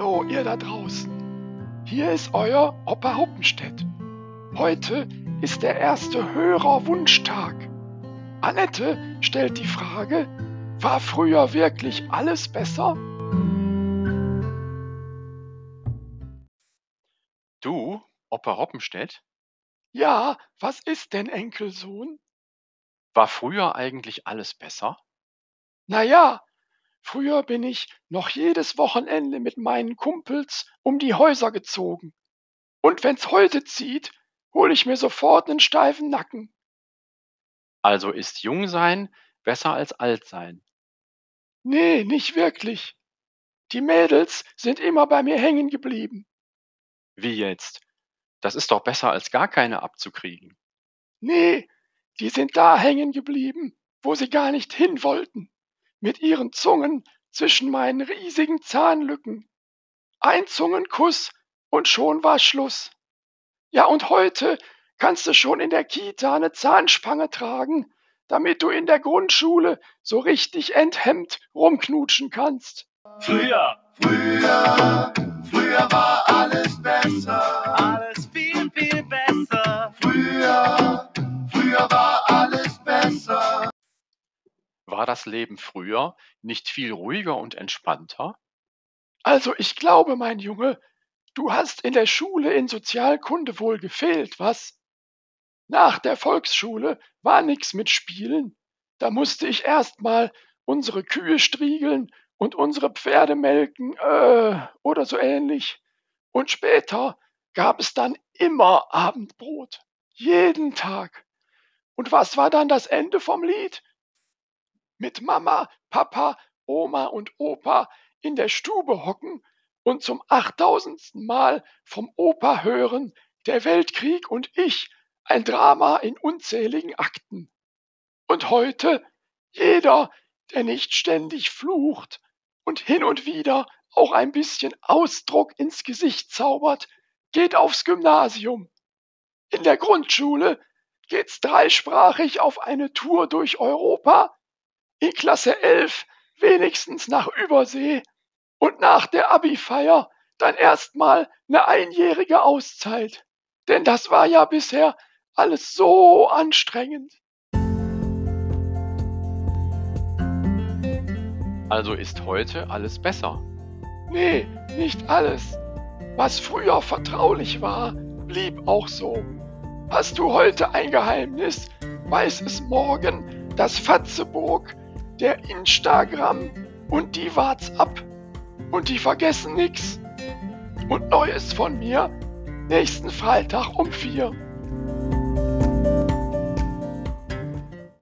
ihr da draußen. Hier ist euer Opa Hoppenstedt. Heute ist der erste Hörerwunschtag. Annette stellt die Frage, war früher wirklich alles besser? Du, Opa Hoppenstedt, Ja, was ist denn Enkelsohn? war früher eigentlich alles besser? Na ja, früher bin ich noch jedes Wochenende mit meinen Kumpels um die Häuser gezogen. Und wenn's heute zieht, hol ich mir sofort nen steifen Nacken. Also ist jung sein besser als alt sein. Nee, nicht wirklich. Die Mädels sind immer bei mir hängen geblieben. Wie jetzt? Das ist doch besser als gar keine abzukriegen. Nee, die sind da hängen geblieben, wo sie gar nicht hin wollten. Mit ihren Zungen zwischen meinen riesigen Zahnlücken. Ein Zungenkuss und schon war Schluss. Ja, und heute kannst du schon in der Kita ne Zahnspange tragen, damit du in der Grundschule so richtig enthemmt rumknutschen kannst. Früher, Früher, früher war alles besser. War das Leben früher nicht viel ruhiger und entspannter? Also ich glaube, mein Junge, du hast in der Schule in Sozialkunde wohl gefehlt, was? Nach der Volksschule war nix mit Spielen. Da musste ich erst mal unsere Kühe striegeln und unsere Pferde melken, äh, oder so ähnlich. Und später gab es dann immer Abendbrot. Jeden Tag. Und was war dann das Ende vom Lied? Mit Mama, Papa, Oma und Opa in der Stube hocken und zum achttausendsten Mal vom Opa hören, der Weltkrieg und ich, ein Drama in unzähligen Akten. Und heute jeder, der nicht ständig flucht und hin und wieder auch ein bisschen Ausdruck ins Gesicht zaubert, geht aufs Gymnasium. In der Grundschule geht's dreisprachig auf eine Tour durch Europa, in Klasse 11 wenigstens nach Übersee und nach der Abi-Feier dann erstmal eine einjährige Auszeit. Denn das war ja bisher alles so anstrengend. Also ist heute alles besser. Nee, nicht alles. Was früher vertraulich war, blieb auch so. Hast du heute ein Geheimnis, weiß es morgen das Fatzeburg, der Instagram und die WhatsApp. Und die vergessen nix. Und Neues von mir nächsten Freitag um vier.